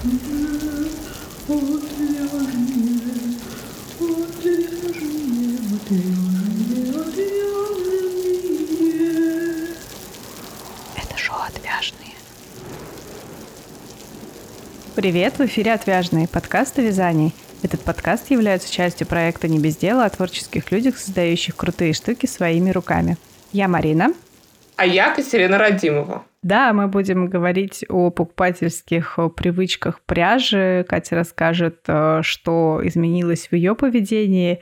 Это шоу. Привет, в эфире «Отвяжные» подкаст о вязании. Этот подкаст является частью проекта «Не без дела» о творческих людях, создающих крутые штуки своими руками. Я Марина. А я Катерина Радимова. Да, мы будем говорить о покупательских привычках пряжи. Катя расскажет, э, что изменилось в ее поведении.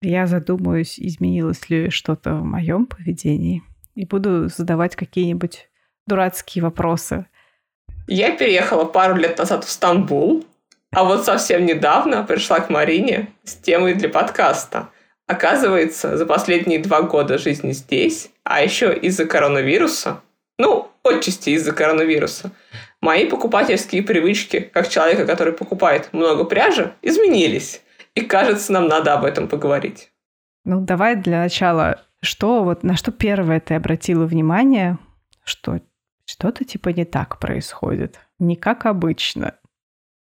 Я задумаюсь, изменилось ли что-то в моем поведении. И буду задавать какие-нибудь дурацкие вопросы. Я переехала пару лет назад в Стамбул, а вот совсем недавно пришла к Марине с темой для подкаста. Оказывается, за последние два года жизни здесь, а еще из-за коронавируса, ну, отчасти из-за коронавируса, мои покупательские привычки, как человека, который покупает много пряжи, изменились. И кажется, нам надо об этом поговорить. Ну, давай для начала, что вот на что первое ты обратила внимание, что что-то типа не так происходит, не как обычно.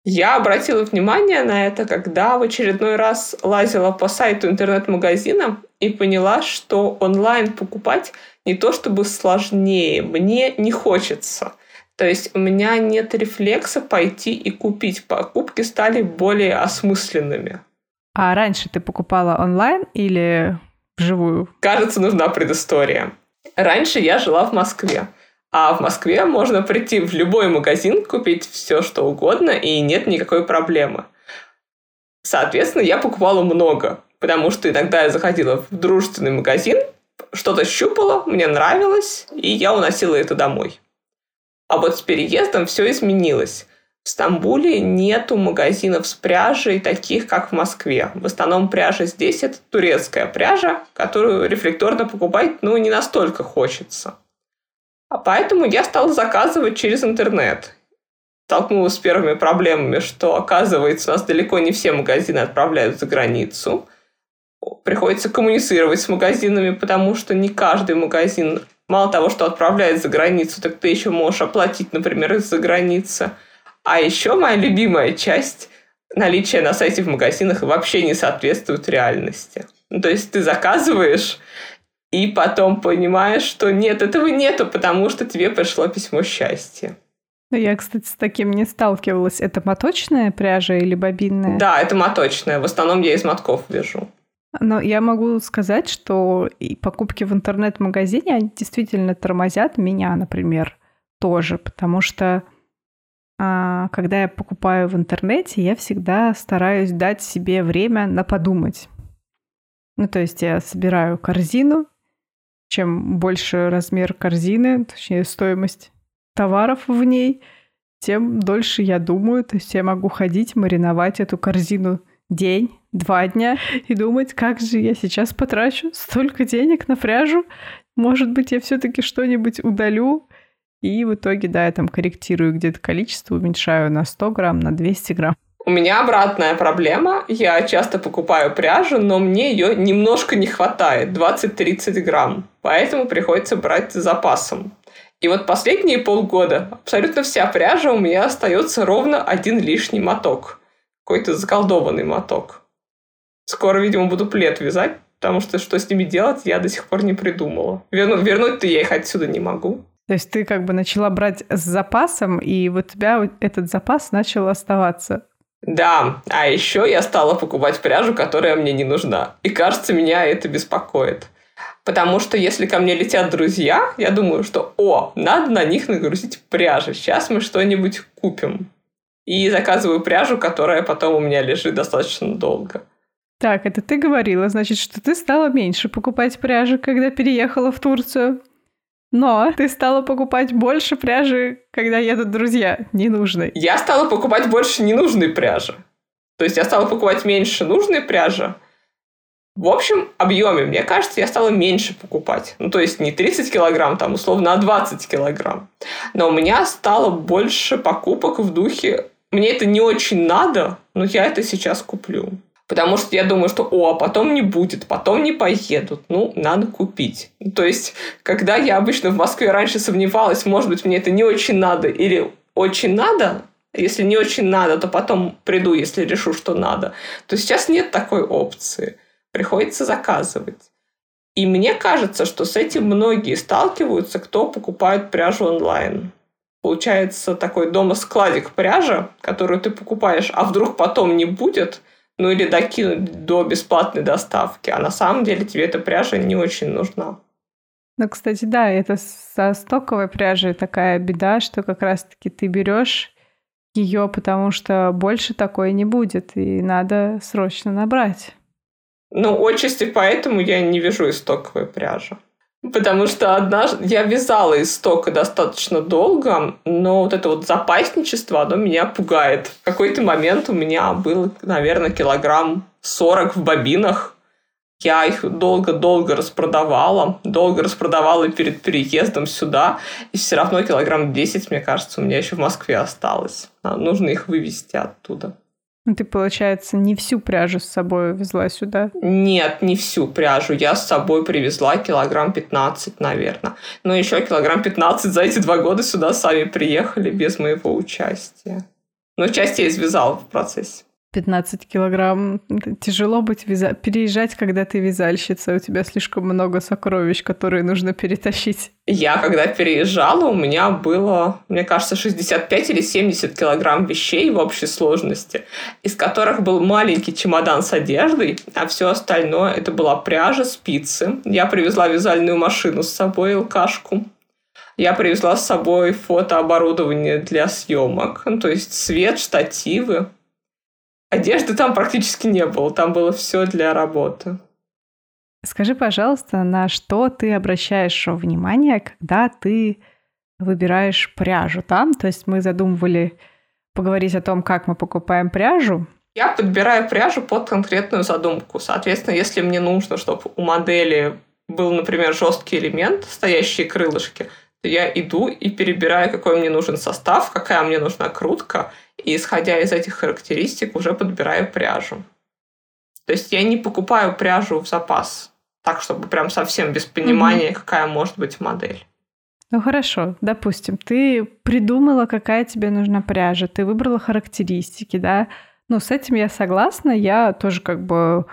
Я обратила внимание на это, когда в очередной раз лазила по сайту интернет-магазина и поняла, что онлайн покупать не то чтобы сложнее, мне не хочется. То есть у меня нет рефлекса пойти и купить. Покупки стали более осмысленными. А раньше ты покупала онлайн или вживую? Кажется, нужна предыстория. Раньше я жила в Москве. А в Москве можно прийти в любой магазин, купить все, что угодно, и нет никакой проблемы. Соответственно, я покупала много, потому что иногда я заходила в дружественный магазин, что-то щупала, мне нравилось, и я уносила это домой. А вот с переездом все изменилось. В Стамбуле нету магазинов с пряжей таких, как в Москве. В основном пряжа здесь это турецкая пряжа, которую рефлекторно покупать ну, не настолько хочется. А поэтому я стала заказывать через интернет. Столкнулась с первыми проблемами, что, оказывается, у нас далеко не все магазины отправляют за границу. Приходится коммуницировать с магазинами, потому что не каждый магазин, мало того, что отправляет за границу, так ты еще можешь оплатить, например, из-за границы. А еще моя любимая часть – наличие на сайте в магазинах вообще не соответствует реальности. Ну, то есть ты заказываешь, и потом понимаешь, что нет, этого нету, потому что тебе пришло письмо счастья. Ну, я, кстати, с таким не сталкивалась. Это моточная пряжа или бобинная? Да, это моточная. В основном я из мотков вяжу. Но я могу сказать, что и покупки в интернет-магазине, они действительно тормозят меня, например, тоже, потому что а, когда я покупаю в интернете, я всегда стараюсь дать себе время на подумать. Ну, то есть я собираю корзину, чем больше размер корзины, точнее стоимость товаров в ней, тем дольше я думаю. То есть я могу ходить, мариновать эту корзину день, два дня и думать, как же я сейчас потрачу столько денег на пряжу. Может быть, я все-таки что-нибудь удалю. И в итоге, да, я там корректирую где-то количество, уменьшаю на 100 грамм, на 200 грамм. У меня обратная проблема. Я часто покупаю пряжу, но мне ее немножко не хватает, 20-30 грамм. Поэтому приходится брать с запасом. И вот последние полгода абсолютно вся пряжа у меня остается ровно один лишний моток. Какой-то заколдованный моток. Скоро, видимо, буду плед вязать, потому что что с ними делать, я до сих пор не придумала. Верну, вернуть-то я их отсюда не могу. То есть ты как бы начала брать с запасом, и вот у тебя этот запас начал оставаться. Да, а еще я стала покупать пряжу, которая мне не нужна. И кажется, меня это беспокоит. Потому что если ко мне летят друзья, я думаю, что о, надо на них нагрузить пряжу. Сейчас мы что-нибудь купим. И заказываю пряжу, которая потом у меня лежит достаточно долго. Так, это ты говорила, значит, что ты стала меньше покупать пряжи, когда переехала в Турцию. Но ты стала покупать больше пряжи, когда едут друзья, ненужной. Я стала покупать больше ненужной пряжи. То есть я стала покупать меньше нужной пряжи. В общем объеме, мне кажется, я стала меньше покупать. Ну, то есть не 30 килограмм, там, условно, а 20 килограмм. Но у меня стало больше покупок в духе «мне это не очень надо, но я это сейчас куплю». Потому что я думаю, что, о, а потом не будет, потом не поедут. Ну, надо купить. То есть, когда я обычно в Москве раньше сомневалась, может быть, мне это не очень надо или очень надо, Если не очень надо, то потом приду, если решу, что надо. То сейчас нет такой опции. Приходится заказывать. И мне кажется, что с этим многие сталкиваются, кто покупает пряжу онлайн. Получается такой дома-складик пряжа, которую ты покупаешь, а вдруг потом не будет, ну или докинуть до бесплатной доставки. А на самом деле тебе эта пряжа не очень нужна. Ну, кстати, да, это со стоковой пряжей такая беда, что как раз-таки ты берешь ее, потому что больше такое не будет, и надо срочно набрать. Ну, отчасти поэтому я не вяжу из стоковой пряжи. Потому что однажды я вязала из стока достаточно долго, но вот это вот запасничество, оно меня пугает. В какой-то момент у меня был, наверное, килограмм 40 в бобинах. Я их долго-долго распродавала, долго распродавала перед переездом сюда, и все равно килограмм 10, мне кажется, у меня еще в Москве осталось. Нужно их вывести оттуда. Ну, ты, получается, не всю пряжу с собой везла сюда? Нет, не всю пряжу. Я с собой привезла килограмм 15, наверное. Но еще килограмм 15 за эти два года сюда сами приехали без моего участия. Но часть я извязала в процессе. 15 килограмм. Тяжело быть вяза... переезжать, когда ты вязальщица. У тебя слишком много сокровищ, которые нужно перетащить. Я, когда переезжала, у меня было, мне кажется, 65 или 70 килограмм вещей в общей сложности, из которых был маленький чемодан с одеждой, а все остальное это была пряжа, спицы. Я привезла вязальную машину с собой, алкашку. Я привезла с собой фотооборудование для съемок, ну, то есть свет, штативы, Одежды там практически не было, там было все для работы. Скажи, пожалуйста, на что ты обращаешь внимание, когда ты выбираешь пряжу там? То есть мы задумывали поговорить о том, как мы покупаем пряжу. Я подбираю пряжу под конкретную задумку. Соответственно, если мне нужно, чтобы у модели был, например, жесткий элемент, стоящие крылышки, то я иду и перебираю, какой мне нужен состав, какая мне нужна крутка – и исходя из этих характеристик уже подбираю пряжу. То есть я не покупаю пряжу в запас, так чтобы прям совсем без понимания, угу. какая может быть модель. Ну хорошо, допустим, ты придумала, какая тебе нужна пряжа, ты выбрала характеристики, да? Ну, с этим я согласна, я тоже как бы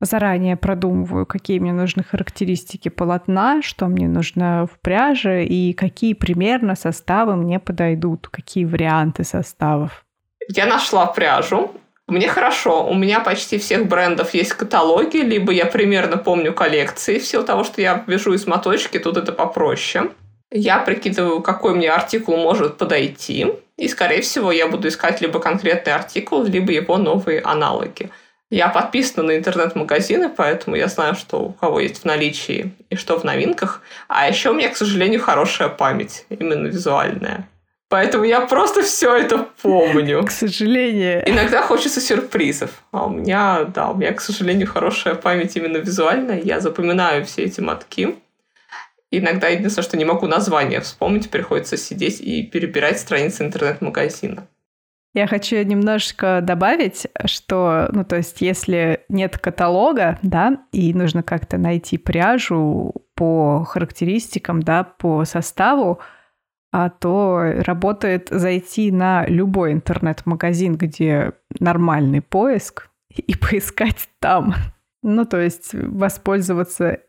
заранее продумываю, какие мне нужны характеристики полотна, что мне нужно в пряже и какие примерно составы мне подойдут, какие варианты составов. Я нашла пряжу. Мне хорошо, у меня почти всех брендов есть каталоги, либо я примерно помню коллекции, в силу того, что я вяжу из моточки, тут это попроще. Я прикидываю, какой мне артикул может подойти, и, скорее всего, я буду искать либо конкретный артикул, либо его новые аналоги. Я подписана на интернет-магазины, поэтому я знаю, что у кого есть в наличии и что в новинках. А еще у меня, к сожалению, хорошая память, именно визуальная. Поэтому я просто все это помню. К сожалению. Иногда хочется сюрпризов. А у меня, да, у меня, к сожалению, хорошая память именно визуальная. Я запоминаю все эти мотки. Иногда единственное, что не могу название вспомнить, приходится сидеть и перебирать страницы интернет-магазина. Я хочу немножечко добавить, что, ну, то есть, если нет каталога, да, и нужно как-то найти пряжу по характеристикам, да, по составу, а то работает зайти на любой интернет-магазин, где нормальный поиск, и поискать там. Ну, то есть воспользоваться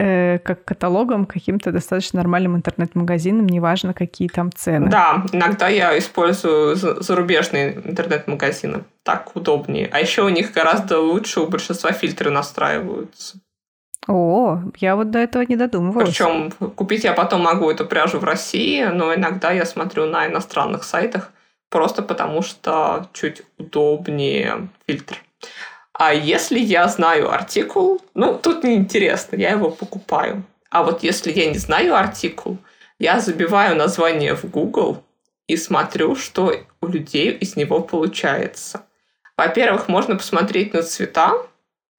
э, как каталогом каким-то достаточно нормальным интернет-магазином, неважно, какие там цены. Да, иногда я использую зарубежные интернет-магазины. Так удобнее. А еще у них гораздо лучше у большинства фильтры настраиваются. О, я вот до этого не додумывалась. Причем купить я потом могу эту пряжу в России, но иногда я смотрю на иностранных сайтах, просто потому что чуть удобнее фильтр. А если я знаю артикул, ну, тут неинтересно, я его покупаю. А вот если я не знаю артикул, я забиваю название в Google и смотрю, что у людей из него получается. Во-первых, можно посмотреть на цвета,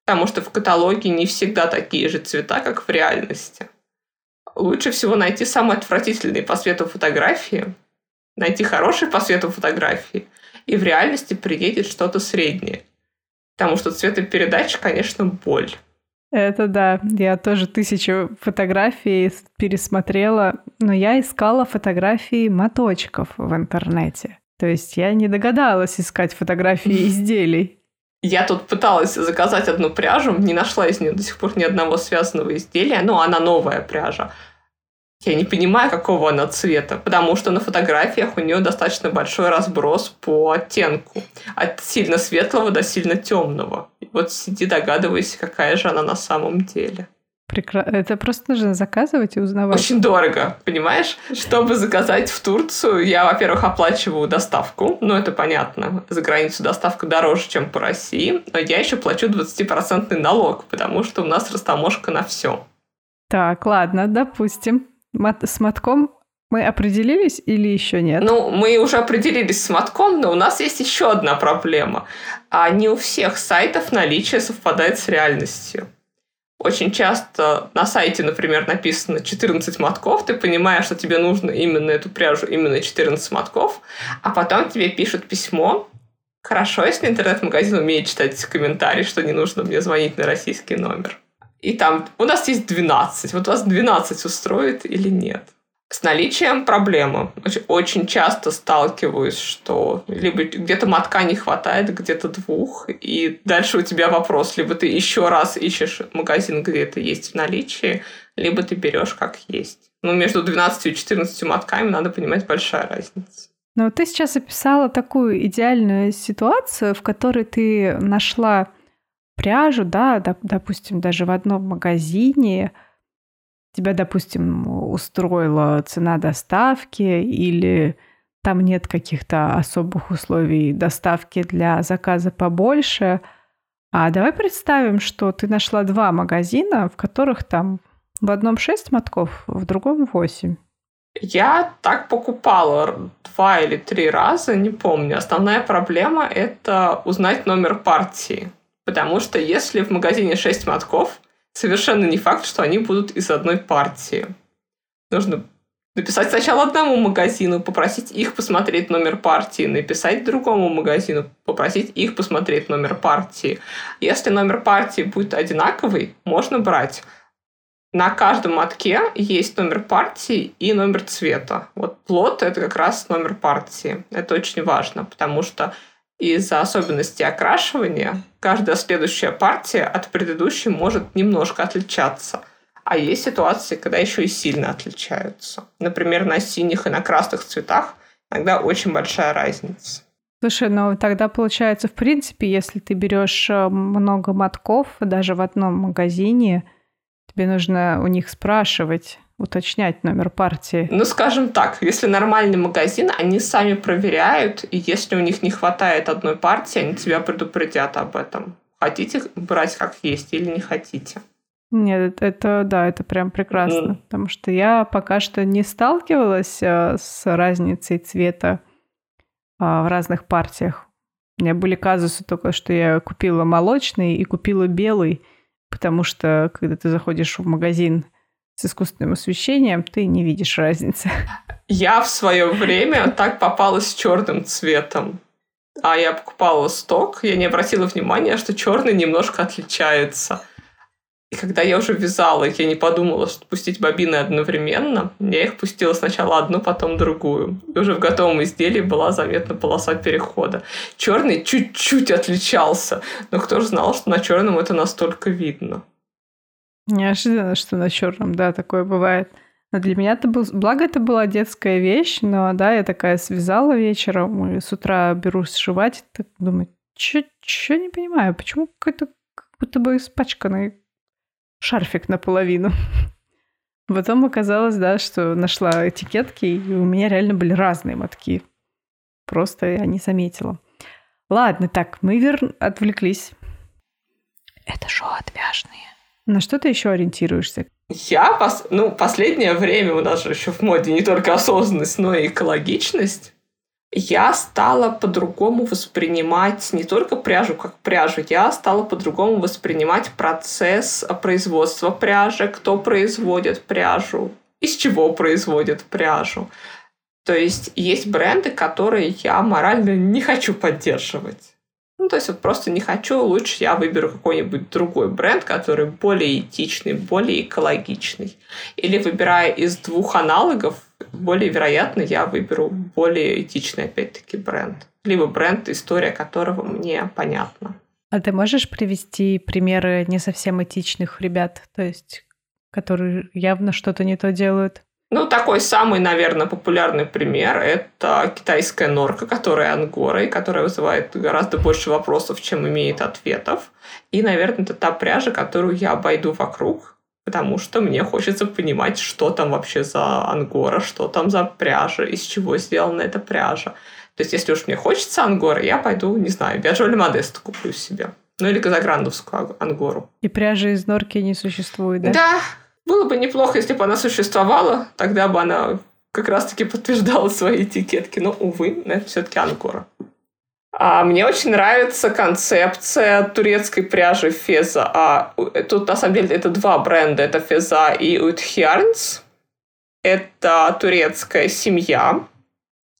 потому что в каталоге не всегда такие же цвета, как в реальности. Лучше всего найти самые отвратительные по свету фотографии, найти хорошие по свету фотографии, и в реальности приедет что-то среднее. Потому что цветопередача, конечно, боль. Это да, я тоже тысячу фотографий пересмотрела, но я искала фотографии моточков в интернете. То есть я не догадалась искать фотографии изделий. Я тут пыталась заказать одну пряжу, не нашла из нее до сих пор ни одного связанного изделия, но она новая пряжа. Я не понимаю, какого она цвета, потому что на фотографиях у нее достаточно большой разброс по оттенку. От сильно светлого до сильно темного. И вот сиди, догадывайся, какая же она на самом деле. Прекрасно. Это просто нужно заказывать и узнавать. Очень дорого, понимаешь? Чтобы заказать в Турцию, я, во-первых, оплачиваю доставку. Ну, это понятно. За границу доставка дороже, чем по России. Но я еще плачу 20% налог, потому что у нас растаможка на все. Так, ладно, допустим. Мат- с мотком мы определились или еще нет? Ну, мы уже определились с мотком, но у нас есть еще одна проблема. А не у всех сайтов наличие совпадает с реальностью. Очень часто на сайте, например, написано 14 мотков, ты понимаешь, что тебе нужно именно эту пряжу, именно 14 мотков, а потом тебе пишут письмо, Хорошо, если интернет-магазин умеет читать комментарии, что не нужно мне звонить на российский номер. И там у нас есть 12. Вот вас 12 устроит или нет? С наличием проблемы. Очень, часто сталкиваюсь, что либо где-то мотка не хватает, где-то двух, и дальше у тебя вопрос. Либо ты еще раз ищешь магазин, где это есть в наличии, либо ты берешь как есть. Ну, между 12 и 14 мотками надо понимать большая разница. Но ты сейчас описала такую идеальную ситуацию, в которой ты нашла пряжу, да, доп, допустим, даже в одном магазине, тебя, допустим, устроила цена доставки или там нет каких-то особых условий доставки для заказа побольше. А давай представим, что ты нашла два магазина, в которых там в одном 6 мотков, в другом 8. Я так покупала два или три раза, не помню. Основная проблема — это узнать номер партии. Потому что если в магазине 6 мотков, совершенно не факт, что они будут из одной партии. Нужно написать сначала одному магазину, попросить их посмотреть номер партии, написать другому магазину, попросить их посмотреть номер партии. Если номер партии будет одинаковый, можно брать. На каждом мотке есть номер партии и номер цвета. Вот плод — это как раз номер партии. Это очень важно, потому что из-за особенностей окрашивания каждая следующая партия от предыдущей может немножко отличаться. А есть ситуации, когда еще и сильно отличаются. Например, на синих и на красных цветах иногда очень большая разница. Слушай, ну тогда получается, в принципе, если ты берешь э, много мотков даже в одном магазине, тебе нужно у них спрашивать, уточнять номер партии? Ну, скажем так, если нормальный магазин, они сами проверяют, и если у них не хватает одной партии, они тебя предупредят об этом. Хотите брать как есть или не хотите? Нет, это да, это прям прекрасно, mm. потому что я пока что не сталкивалась а, с разницей цвета а, в разных партиях. У меня были казусы только, что я купила молочный и купила белый, потому что когда ты заходишь в магазин с искусственным освещением, ты не видишь разницы. Я в свое время так попалась с черным цветом. А я покупала сток, я не обратила внимания, что черный немножко отличается. И когда я уже вязала я не подумала, что пустить бобины одновременно, я их пустила сначала одну, потом другую. И уже в готовом изделии была заметна полоса перехода. Черный чуть-чуть отличался, но кто же знал, что на черном это настолько видно. Неожиданно, что на черном, да, такое бывает. Но для меня это был... Благо, это была детская вещь, но, да, я такая связала вечером, и с утра беру сшивать, так думаю, чё, чё не понимаю, почему какой-то как будто бы испачканный шарфик наполовину. Потом оказалось, да, что нашла этикетки, и у меня реально были разные мотки. Просто я не заметила. Ладно, так, мы вер... отвлеклись. Это шоу отвяжные. На что ты еще ориентируешься? Я, пос... ну, последнее время у нас же еще в моде не только осознанность, но и экологичность. Я стала по-другому воспринимать не только пряжу как пряжу, я стала по-другому воспринимать процесс производства пряжи, кто производит пряжу, из чего производят пряжу. То есть есть бренды, которые я морально не хочу поддерживать. Ну, то есть вот просто не хочу, лучше я выберу какой-нибудь другой бренд, который более этичный, более экологичный. Или выбирая из двух аналогов, более вероятно я выберу более этичный, опять-таки, бренд. Либо бренд, история которого мне понятна. А ты можешь привести примеры не совсем этичных ребят, то есть которые явно что-то не то делают? Ну, такой самый, наверное, популярный пример – это китайская норка, которая ангора, и которая вызывает гораздо больше вопросов, чем имеет ответов. И, наверное, это та пряжа, которую я обойду вокруг, потому что мне хочется понимать, что там вообще за ангора, что там за пряжа, из чего сделана эта пряжа. То есть, если уж мне хочется ангора, я пойду, не знаю, Биаджоли Модест куплю себе. Ну, или Казаграндовскую ангору. И пряжи из норки не существует, да? Да, было бы неплохо, если бы она существовала, тогда бы она как раз-таки подтверждала свои этикетки. Но, увы, это все-таки Анкора. А мне очень нравится концепция турецкой пряжи Феза. А тут, на самом деле, это два бренда. Это Феза и Утхиарнс. Это турецкая семья,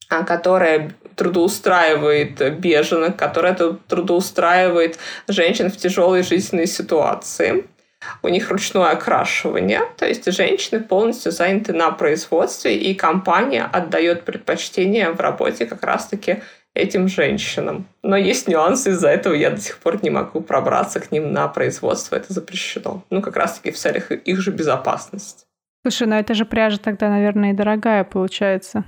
а, которая трудоустраивает беженок, которая трудоустраивает женщин в тяжелой жизненной ситуации. У них ручное окрашивание, то есть женщины полностью заняты на производстве, и компания отдает предпочтение в работе как раз-таки этим женщинам. Но есть нюансы, из-за этого я до сих пор не могу пробраться к ним на производство, это запрещено. Ну, как раз-таки в целях их же безопасности. Слушай, ну это же пряжа тогда, наверное, и дорогая получается.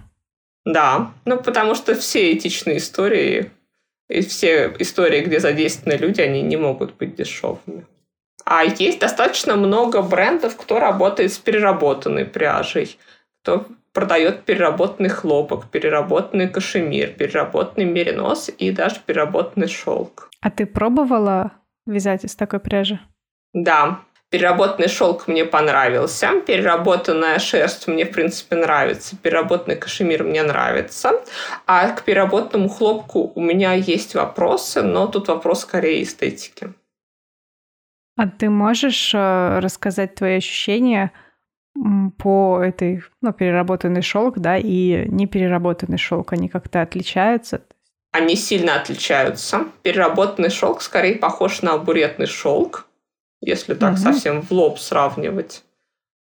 Да, ну потому что все этичные истории и все истории, где задействованы люди, они не могут быть дешевыми. А есть достаточно много брендов, кто работает с переработанной пряжей, кто продает переработанный хлопок, переработанный кашемир, переработанный меринос и даже переработанный шелк. А ты пробовала вязать из такой пряжи? Да, переработанный шелк мне понравился, переработанная шерсть мне, в принципе, нравится, переработанный кашемир мне нравится, а к переработанному хлопку у меня есть вопросы, но тут вопрос скорее эстетики. А ты можешь э, рассказать твои ощущения по этой, ну, переработанный шелк, да, и непереработанный шелк, они как-то отличаются? Они сильно отличаются. Переработанный шелк скорее похож на буретный шелк, если так угу. совсем в лоб сравнивать.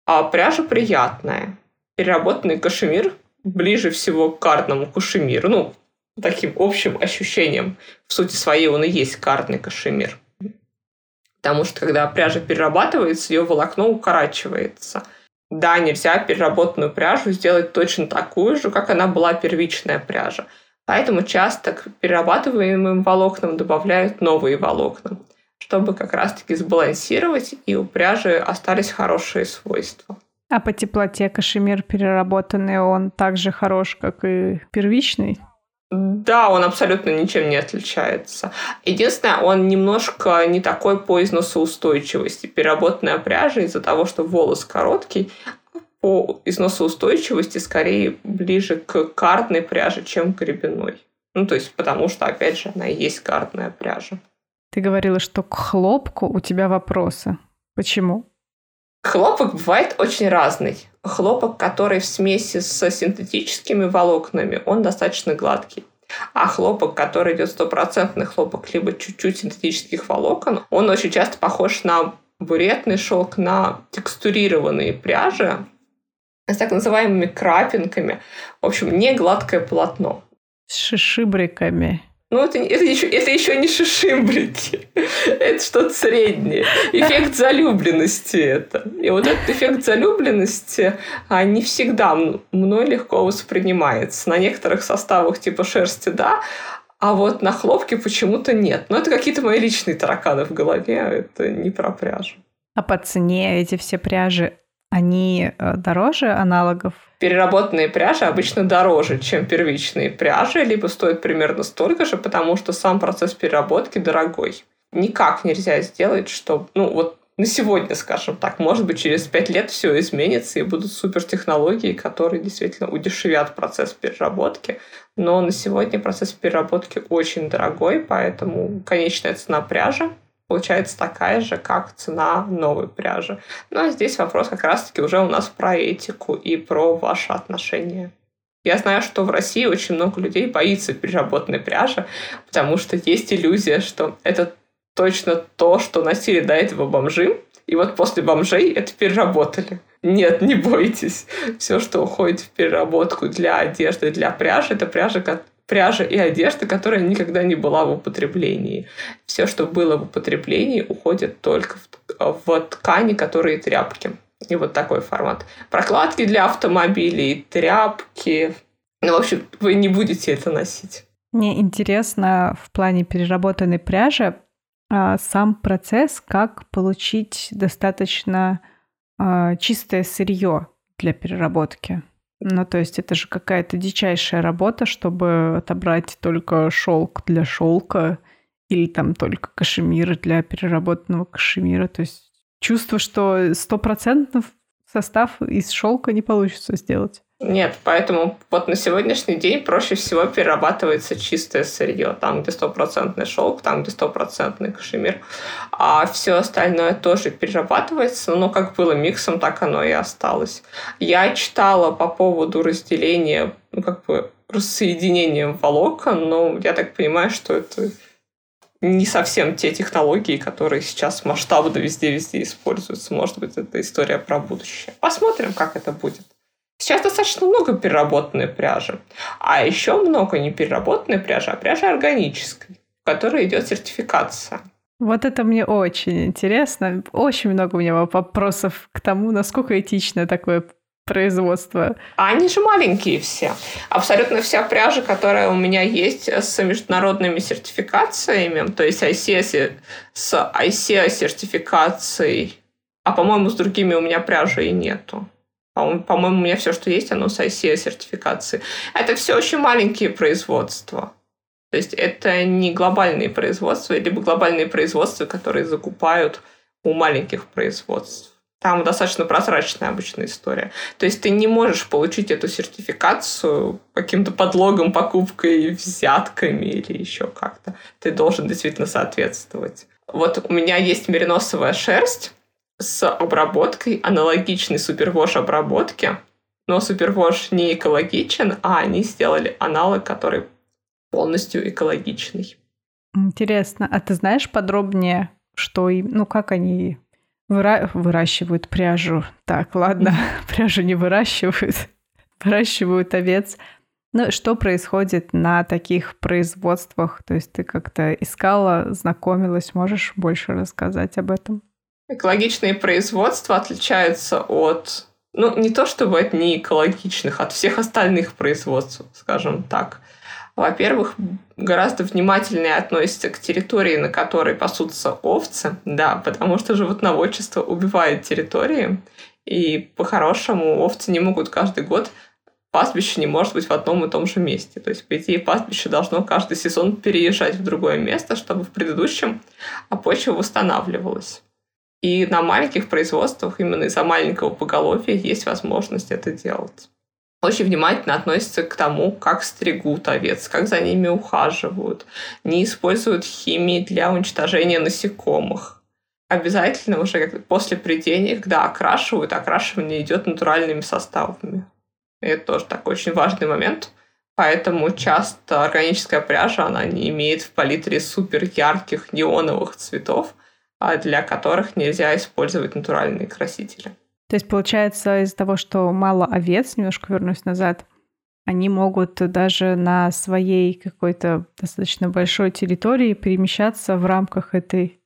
А пряжа приятная. Переработанный кашемир ближе всего к картному кашемиру. Ну, таким общим ощущением. В сути своей он и есть картный кашемир. Потому что когда пряжа перерабатывается, ее волокно укорачивается. Да, нельзя переработанную пряжу сделать точно такую же, как она была первичная пряжа. Поэтому часто к перерабатываемым волокнам добавляют новые волокна, чтобы как раз-таки сбалансировать, и у пряжи остались хорошие свойства. А по теплоте кашемир переработанный, он так же хорош, как и первичный? Да, он абсолютно ничем не отличается. Единственное, он немножко не такой по износоустойчивости. Переработанная пряжа из-за того, что волос короткий, по износоустойчивости скорее ближе к картной пряже, чем к рябиной. Ну, то есть, потому что, опять же, она и есть картная пряжа. Ты говорила, что к хлопку у тебя вопросы. Почему? Хлопок бывает очень разный. Хлопок, который в смеси с синтетическими волокнами, он достаточно гладкий. А хлопок, который идет стопроцентный хлопок, либо чуть-чуть синтетических волокон, он очень часто похож на буретный шелк, на текстурированные пряжи с так называемыми крапинками. В общем, не гладкое полотно. С шишибриками. Ну, это, это, еще, это еще не шишимбрики. это что-то среднее. Эффект залюбленности это. И вот этот эффект залюбленности а, не всегда мной легко воспринимается. На некоторых составах типа шерсти да, а вот на хлопке почему-то нет. Но это какие-то мои личные тараканы в голове, а это не про пряжу. А по цене эти все пряжи, они э, дороже аналогов? переработанные пряжи обычно дороже, чем первичные пряжи, либо стоят примерно столько же, потому что сам процесс переработки дорогой. Никак нельзя сделать, что, ну вот на сегодня, скажем так, может быть, через пять лет все изменится и будут супертехнологии, которые действительно удешевят процесс переработки. Но на сегодня процесс переработки очень дорогой, поэтому конечная цена пряжи получается такая же, как цена новой пряжи. Но здесь вопрос как раз-таки уже у нас про этику и про ваши отношения. Я знаю, что в России очень много людей боится переработанной пряжи, потому что есть иллюзия, что это точно то, что носили до этого бомжи, и вот после бомжей это переработали. Нет, не бойтесь. Все, что уходит в переработку для одежды, для пряжи, это пряжа, пряжа и одежда, которая никогда не была в употреблении. Все, что было в употреблении, уходит только в, в ткани, которые тряпки. И вот такой формат. Прокладки для автомобилей, тряпки. Ну, в общем, вы не будете это носить. Мне интересно в плане переработанной пряжи а, сам процесс, как получить достаточно а, чистое сырье для переработки. Ну, то есть это же какая-то дичайшая работа, чтобы отобрать только шелк для шелка или там только кашемир для переработанного кашемира. То есть чувство, что стопроцентно состав из шелка не получится сделать. Нет, поэтому вот на сегодняшний день проще всего перерабатывается чистое сырье. Там, где стопроцентный шелк, там, где стопроцентный кашемир. А все остальное тоже перерабатывается. Но как было миксом, так оно и осталось. Я читала по поводу разделения, ну, как бы рассоединением волокон, но я так понимаю, что это не совсем те технологии, которые сейчас масштабно везде-везде используются. Может быть, это история про будущее. Посмотрим, как это будет. Сейчас достаточно много переработанной пряжи. А еще много не переработанной пряжи, а пряжи органической, в которой идет сертификация. Вот это мне очень интересно. Очень много у меня вопросов к тому, насколько этично такое производство. А они же маленькие все. Абсолютно вся пряжа, которая у меня есть с международными сертификациями, то есть ICS, с ICA сертификацией, а по-моему, с другими у меня пряжи и нету. По-моему, у меня все, что есть, оно с ICA сертификации. Это все очень маленькие производства. То есть это не глобальные производства, либо глобальные производства, которые закупают у маленьких производств. Там достаточно прозрачная обычная история. То есть ты не можешь получить эту сертификацию каким-то подлогом, покупкой, взятками или еще как-то. Ты должен действительно соответствовать. Вот у меня есть мериносовая шерсть, с обработкой, аналогичной супервош обработке, но супервош не экологичен, а они сделали аналог, который полностью экологичный. Интересно, а ты знаешь подробнее, что им, ну как они выра... выращивают пряжу? Так, ладно, пряжу не выращивают, выращивают овец. Ну, что происходит на таких производствах? То есть ты как-то искала, знакомилась, можешь больше рассказать об этом? Экологичные производства отличаются от, ну, не то чтобы от не экологичных, от всех остальных производств, скажем так. Во-первых, гораздо внимательнее относятся к территории, на которой пасутся овцы, да, потому что животноводчество убивает территории, и по-хорошему овцы не могут каждый год пастбище не может быть в одном и том же месте. То есть, по идее, пастбище должно каждый сезон переезжать в другое место, чтобы в предыдущем почва восстанавливалась. И на маленьких производствах именно из-за маленького поголовья есть возможность это делать. Очень внимательно относятся к тому, как стригут овец, как за ними ухаживают, не используют химии для уничтожения насекомых. Обязательно уже после придения, когда окрашивают, окрашивание идет натуральными составами. И это тоже такой очень важный момент. Поэтому часто органическая пряжа, она не имеет в палитре супер ярких неоновых цветов – для которых нельзя использовать натуральные красители. То есть, получается, из-за того, что мало овец, немножко вернусь назад, они могут даже на своей какой-то достаточно большой территории перемещаться в рамках этой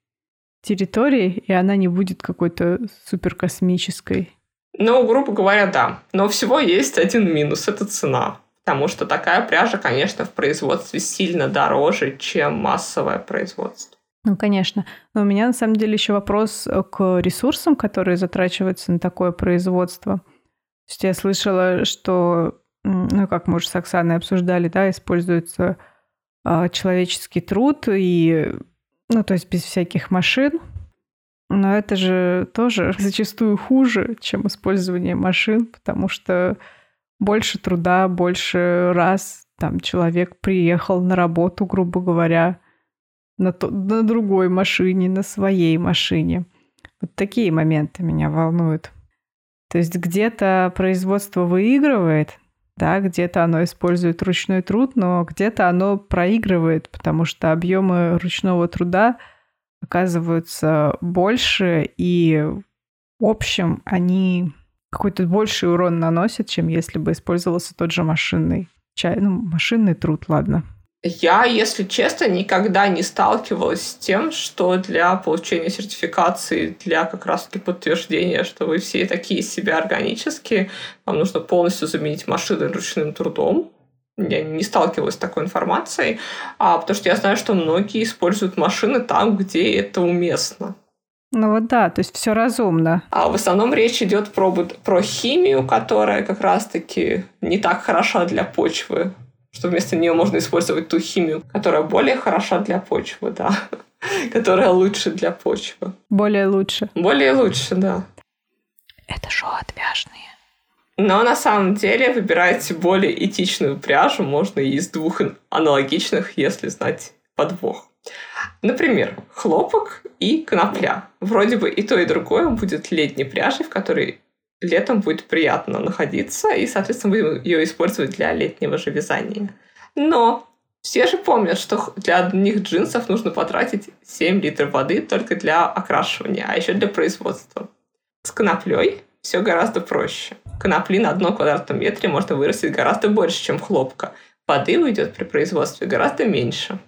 территории, и она не будет какой-то суперкосмической. Ну, грубо говоря, да. Но всего есть один минус – это цена. Потому что такая пряжа, конечно, в производстве сильно дороже, чем массовое производство. Ну, конечно. Но у меня на самом деле еще вопрос э, к ресурсам, которые затрачиваются на такое производство. То есть я слышала, что, ну, как мы уже с Оксаной обсуждали, да, используется э, человеческий труд и, ну, то есть без всяких машин. Но это же тоже зачастую хуже, чем использование машин, потому что больше труда, больше раз там человек приехал на работу, грубо говоря, на, то, на другой машине, на своей машине. Вот такие моменты меня волнуют. То есть где-то производство выигрывает, да, где-то оно использует ручной труд, но где-то оно проигрывает, потому что объемы ручного труда оказываются больше, и в общем они какой-то больший урон наносят, чем если бы использовался тот же машинный чай. Ну, машинный труд, ладно. Я, если честно, никогда не сталкивалась с тем, что для получения сертификации, для как раз-таки подтверждения, что вы все такие себя органические, вам нужно полностью заменить машины ручным трудом. Я не сталкивалась с такой информацией, а, потому что я знаю, что многие используют машины там, где это уместно. Ну вот да, то есть все разумно. А в основном речь идет про, про химию, которая как раз-таки не так хороша для почвы, что вместо нее можно использовать ту химию, которая более хороша для почвы, да, которая лучше для почвы. Более лучше. Более лучше, да. Это шоу отвяжные. Но на самом деле выбирайте более этичную пряжу, можно и из двух аналогичных, если знать подвох. Например, хлопок и конопля. Вроде бы и то, и другое будет летней пряжей, в которой летом будет приятно находиться, и, соответственно, будем ее использовать для летнего же вязания. Но все же помнят, что для одних джинсов нужно потратить 7 литров воды только для окрашивания, а еще для производства. С коноплей все гораздо проще. Конопли на одном квадратном метре можно вырастить гораздо больше, чем хлопка. Воды уйдет при производстве гораздо меньше.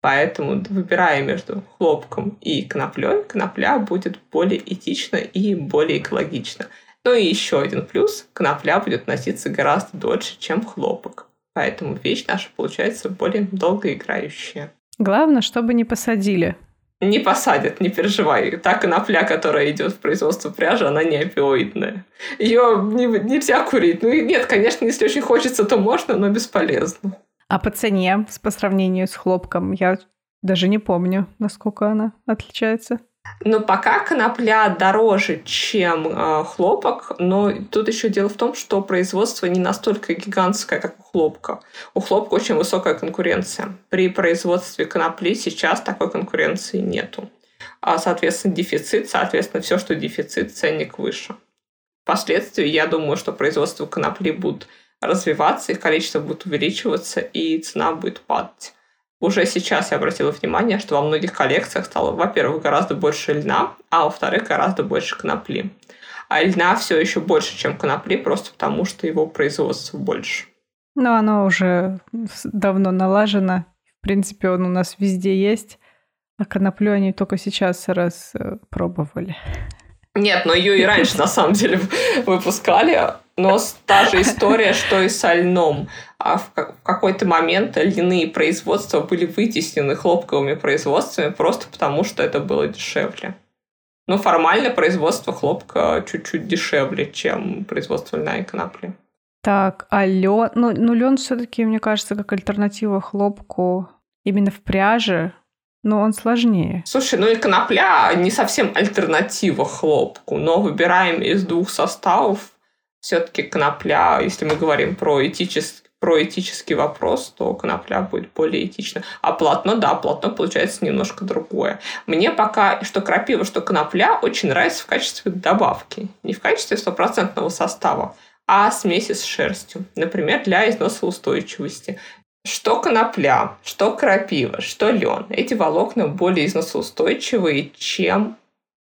Поэтому, выбирая между хлопком и коноплей, конопля будет более этична и более экологична. Ну и еще один плюс – конопля будет носиться гораздо дольше, чем хлопок. Поэтому вещь наша получается более долгоиграющая. Главное, чтобы не посадили. Не посадят, не переживай. Та конопля, которая идет в производство пряжи, она не опиоидная. Ее не, нельзя курить. Ну нет, конечно, если очень хочется, то можно, но бесполезно. А по цене, по сравнению с хлопком, я даже не помню, насколько она отличается. Но пока конопля дороже, чем э, хлопок, но тут еще дело в том, что производство не настолько гигантское, как у хлопка. У хлопка очень высокая конкуренция. При производстве конопли сейчас такой конкуренции нету. А, соответственно, дефицит, соответственно, все, что дефицит, ценник выше. Впоследствии, я думаю, что производство конопли будет развиваться, их количество будет увеличиваться, и цена будет падать. Уже сейчас я обратила внимание, что во многих коллекциях стало, во-первых, гораздо больше льна, а во-вторых, гораздо больше конопли. А льна все еще больше, чем конопли, просто потому что его производство больше. Ну, оно уже давно налажено. В принципе, он у нас везде есть. А коноплю они только сейчас раз э, пробовали. Нет, но ее и раньше, на самом деле, выпускали. Но та же история, что и со льном. А в какой-то момент льняные производства были вытеснены хлопковыми производствами просто потому, что это было дешевле. Но формально производство хлопка чуть-чуть дешевле, чем производство льна и конопли. Так, а лен, ну, ну лен все-таки, мне кажется, как альтернатива хлопку именно в пряже, но он сложнее. Слушай, ну и конопля не совсем альтернатива хлопку, но выбираем из двух составов все-таки конопля, если мы говорим про этический про этический вопрос, то конопля будет более этична. А полотно, да, полотно получается немножко другое. Мне пока что крапива, что конопля очень нравится в качестве добавки. Не в качестве стопроцентного состава, а смеси с шерстью. Например, для износоустойчивости. Что конопля, что крапива, что лен. Эти волокна более износоустойчивые, чем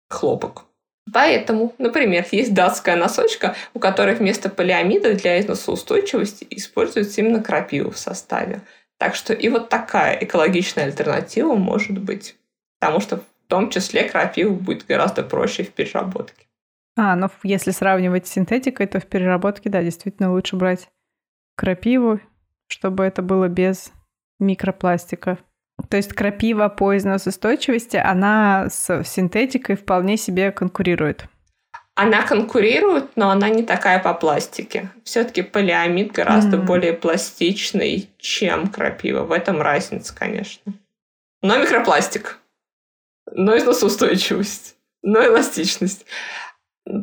хлопок. Поэтому, например, есть датская носочка, у которой вместо полиамида для износоустойчивости используется именно крапива в составе. Так что и вот такая экологичная альтернатива может быть. Потому что в том числе крапиву будет гораздо проще в переработке. А, ну если сравнивать с синтетикой, то в переработке, да, действительно лучше брать крапиву, чтобы это было без микропластика. То есть крапива по износостойчивости, она с синтетикой вполне себе конкурирует. Она конкурирует, но она не такая по пластике. Все-таки полиамид гораздо mm. более пластичный, чем крапива. В этом разница, конечно. Но микропластик. Но износоустойчивость. Но эластичность.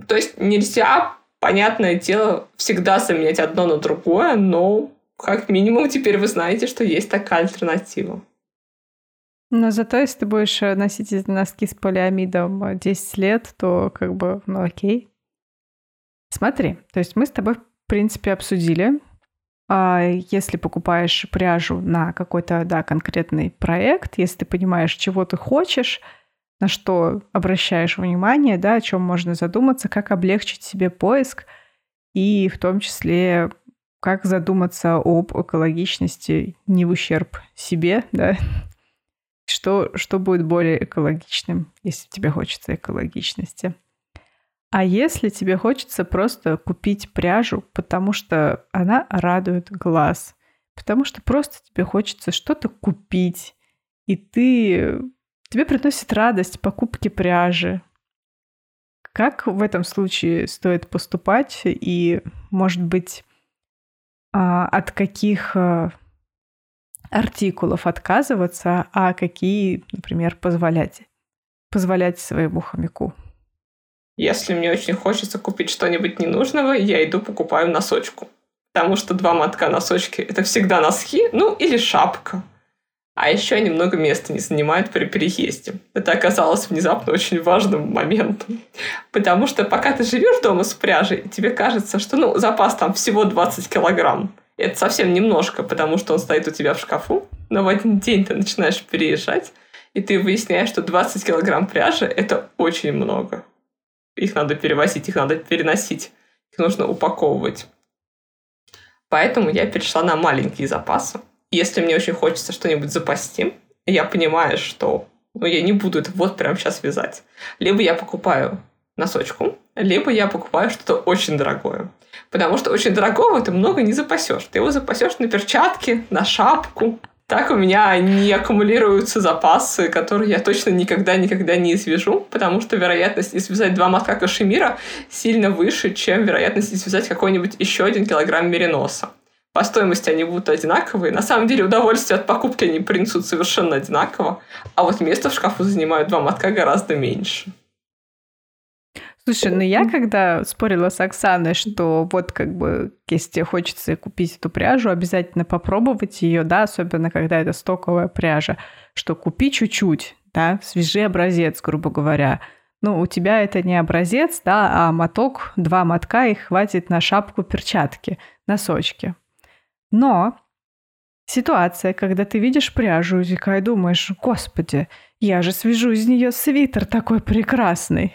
То есть нельзя, понятное дело, всегда заменять одно на другое, но как минимум теперь вы знаете, что есть такая альтернатива. Но зато, если ты будешь э, носить эти носки с полиамидом 10 э, лет, то как бы, ну окей. Смотри, то есть мы с тобой, в принципе, обсудили, а если покупаешь пряжу на какой-то, да, конкретный проект, если ты понимаешь, чего ты хочешь, на что обращаешь внимание, да, о чем можно задуматься, как облегчить себе поиск, и в том числе как задуматься об экологичности не в ущерб себе, да, что, что будет более экологичным, если тебе хочется экологичности. А если тебе хочется просто купить пряжу, потому что она радует глаз, потому что просто тебе хочется что-то купить, и ты тебе приносит радость покупки пряжи. Как в этом случае стоит поступать и, может быть, а, от каких а, артикулов отказываться, а какие, например, позволять, позволять своему хомяку? Если мне очень хочется купить что-нибудь ненужного, я иду покупаю носочку. Потому что два мотка носочки – это всегда носки, ну или шапка. А еще они много места не занимают при переезде. Это оказалось внезапно очень важным моментом. Потому что пока ты живешь дома с пряжей, тебе кажется, что ну, запас там всего 20 килограмм. Это совсем немножко, потому что он стоит у тебя в шкафу. Но в один день ты начинаешь переезжать, и ты выясняешь, что 20 килограмм пряжи – это очень много. Их надо перевозить, их надо переносить, их нужно упаковывать. Поэтому я перешла на маленькие запасы. Если мне очень хочется что-нибудь запасти, я понимаю, что ну, я не буду это вот прямо сейчас вязать. Либо я покупаю носочку, либо я покупаю что-то очень дорогое. Потому что очень дорогого ты много не запасешь. Ты его запасешь на перчатки, на шапку. Так у меня не аккумулируются запасы, которые я точно никогда-никогда не извяжу, потому что вероятность извязать два мотка кашемира сильно выше, чем вероятность извязать какой-нибудь еще один килограмм мериноса по стоимости они будут одинаковые. На самом деле удовольствие от покупки они принесут совершенно одинаково, а вот место в шкафу занимают два мотка гораздо меньше. Слушай, ну я когда спорила с Оксаной, что вот как бы, если тебе хочется купить эту пряжу, обязательно попробовать ее, да, особенно когда это стоковая пряжа, что купи чуть-чуть, да, свежий образец, грубо говоря. Ну, у тебя это не образец, да, а моток, два мотка, их хватит на шапку, перчатки, носочки. Но ситуация, когда ты видишь пряжу и думаешь, господи, я же свяжу из нее свитер такой прекрасный.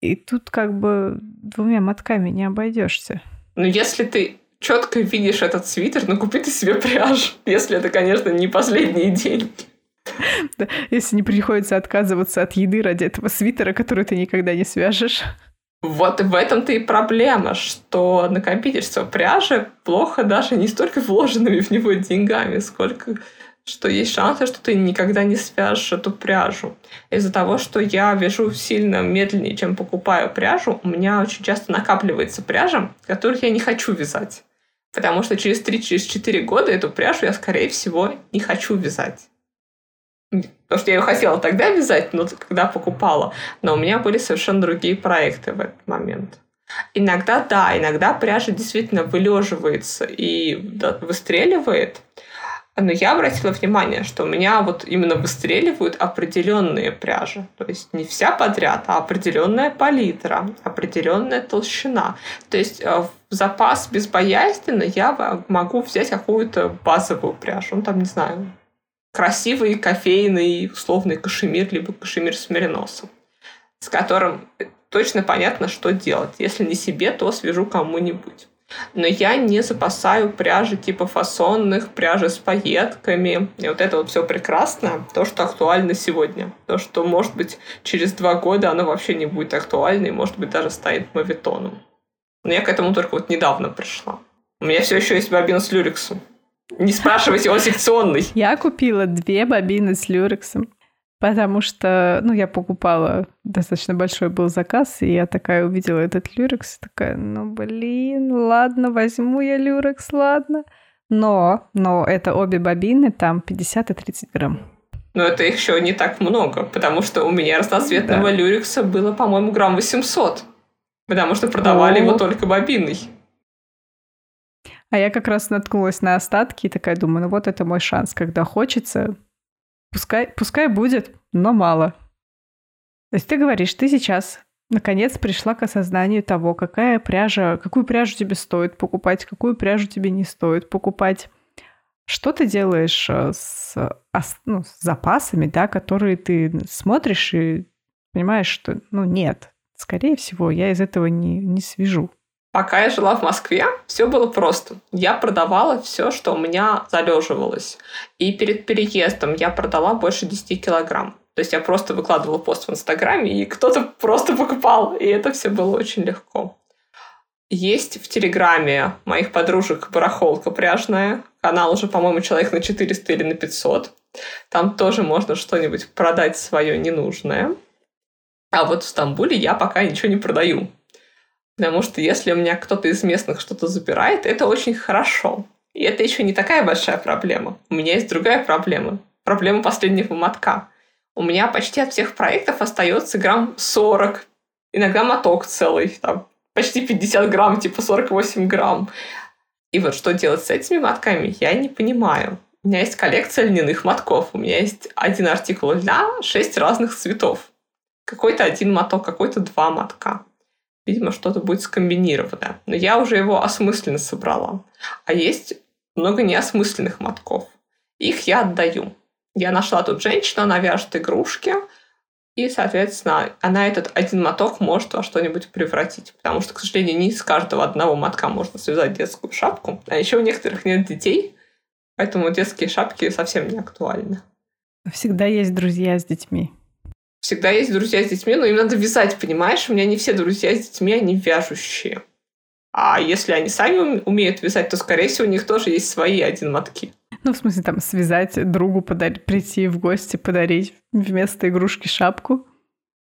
И тут как бы двумя мотками не обойдешься. Ну, если ты четко видишь этот свитер, ну купи ты себе пряжу, если это, конечно, не последние деньги. Да, если не приходится отказываться от еды ради этого свитера, который ты никогда не свяжешь. Вот в этом-то и проблема, что накопительство пряжи плохо даже не столько вложенными в него деньгами, сколько что есть шансы, что ты никогда не свяжешь эту пряжу. Из-за того, что я вяжу сильно медленнее, чем покупаю пряжу, у меня очень часто накапливается пряжа, которую я не хочу вязать. Потому что через 3-4 года эту пряжу я, скорее всего, не хочу вязать. Потому что я ее хотела тогда вязать, но когда покупала. Но у меня были совершенно другие проекты в этот момент. Иногда, да, иногда пряжа действительно вылеживается и выстреливает. Но я обратила внимание, что у меня вот именно выстреливают определенные пряжи. То есть не вся подряд, а определенная палитра, определенная толщина. То есть э, в запас безбоязненно я могу взять какую-то базовую пряжу. Ну, там, не знаю, красивый кофейный условный кашемир, либо кашемир с мериносом, с которым точно понятно, что делать. Если не себе, то свяжу кому-нибудь. Но я не запасаю пряжи типа фасонных, пряжи с пайетками. И вот это вот все прекрасно. То, что актуально сегодня. То, что, может быть, через два года оно вообще не будет актуально и, может быть, даже станет мавитоном. Но я к этому только вот недавно пришла. У меня все еще есть бобин с люрексом. Не спрашивайте, он секционный. Я купила две бобины с люрексом, потому что, ну, я покупала, достаточно большой был заказ, и я такая увидела этот люрекс, такая, ну, блин, ладно, возьму я люрекс, ладно. Но, но это обе бобины, там 50 и 30 грамм. Но это еще не так много, потому что у меня разноцветного да. люрекса было, по-моему, грамм 800. Потому что продавали О. его только бобиной. А я как раз наткнулась на остатки и такая думаю, ну вот это мой шанс, когда хочется, пускай, пускай будет, но мало. То есть ты говоришь, ты сейчас наконец пришла к осознанию того, какая пряжа, какую пряжу тебе стоит покупать, какую пряжу тебе не стоит покупать. Что ты делаешь э, с, ну, с запасами, да, которые ты смотришь и понимаешь, что, ну, нет, скорее всего, я из этого не, не свяжу. Пока я жила в Москве, все было просто. Я продавала все, что у меня залеживалось. И перед переездом я продала больше 10 килограмм. То есть я просто выкладывала пост в Инстаграме, и кто-то просто покупал. И это все было очень легко. Есть в Телеграме моих подружек барахолка пряжная. Канал уже, по-моему, человек на 400 или на 500. Там тоже можно что-нибудь продать свое ненужное. А вот в Стамбуле я пока ничего не продаю. Потому что если у меня кто-то из местных что-то забирает, это очень хорошо. И это еще не такая большая проблема. У меня есть другая проблема. Проблема последнего мотка. У меня почти от всех проектов остается грамм 40. Иногда моток целый. Там почти 50 грамм, типа 48 грамм. И вот что делать с этими мотками, я не понимаю. У меня есть коллекция льняных мотков. У меня есть один артикул льна, шесть разных цветов. Какой-то один моток, какой-то два мотка. Видимо, что-то будет скомбинировано. Но я уже его осмысленно собрала. А есть много неосмысленных мотков. Их я отдаю. Я нашла тут женщину, она вяжет игрушки, и, соответственно, она этот один моток может во что-нибудь превратить. Потому что, к сожалению, не из каждого одного мотка можно связать детскую шапку. А еще у некоторых нет детей, поэтому детские шапки совсем не актуальны. Всегда есть друзья с детьми всегда есть друзья с детьми, но им надо вязать, понимаешь? У меня не все друзья с детьми, они вяжущие. А если они сами умеют вязать, то, скорее всего, у них тоже есть свои один мотки. Ну, в смысле, там, связать другу, подарить, прийти в гости, подарить вместо игрушки шапку.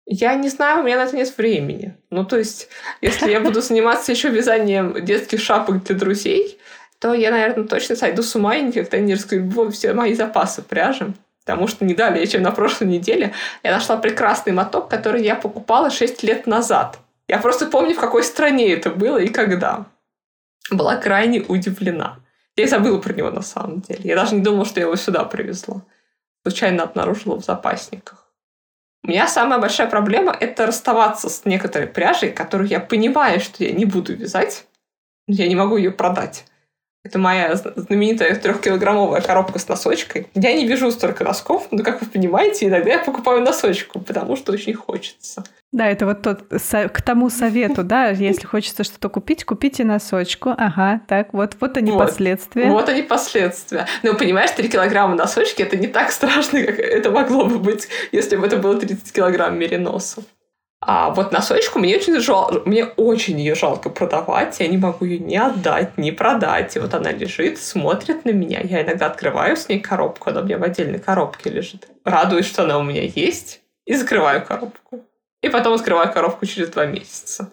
Я не знаю, у меня на это нет времени. Ну, то есть, если я буду заниматься еще вязанием детских шапок для друзей, то я, наверное, точно сойду с ума и никогда не раскрою все мои запасы пряжи. Потому что не далее, чем на прошлой неделе, я нашла прекрасный моток, который я покупала 6 лет назад. Я просто помню, в какой стране это было и когда. Была крайне удивлена. Я и забыла про него на самом деле. Я даже не думала, что я его сюда привезла. Случайно обнаружила в запасниках. У меня самая большая проблема – это расставаться с некоторой пряжей, которую я понимаю, что я не буду вязать. Я не могу ее продать. Это моя знаменитая трехкилограммовая коробка с носочкой. Я не вяжу столько носков, но, как вы понимаете, иногда я покупаю носочку, потому что очень хочется. Да, это вот тот к тому совету, да, если хочется что-то купить, купите носочку. Ага, так, вот, вот они вот, последствия. Вот они последствия. Но понимаешь, 3 килограмма носочки это не так страшно, как это могло бы быть, если бы это было 30 килограмм мериносов. А вот носочку мне очень жалко, мне очень ее жалко продавать, я не могу ее ни отдать, ни продать. И вот она лежит, смотрит на меня. Я иногда открываю с ней коробку, она у меня в отдельной коробке лежит. Радуюсь, что она у меня есть, и закрываю коробку. И потом открываю коробку через два месяца.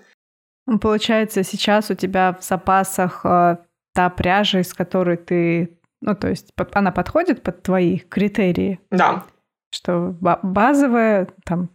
Получается, сейчас у тебя в запасах э, та пряжа, из которой ты... Ну, то есть она подходит под твои критерии? Да. Что базовая, там,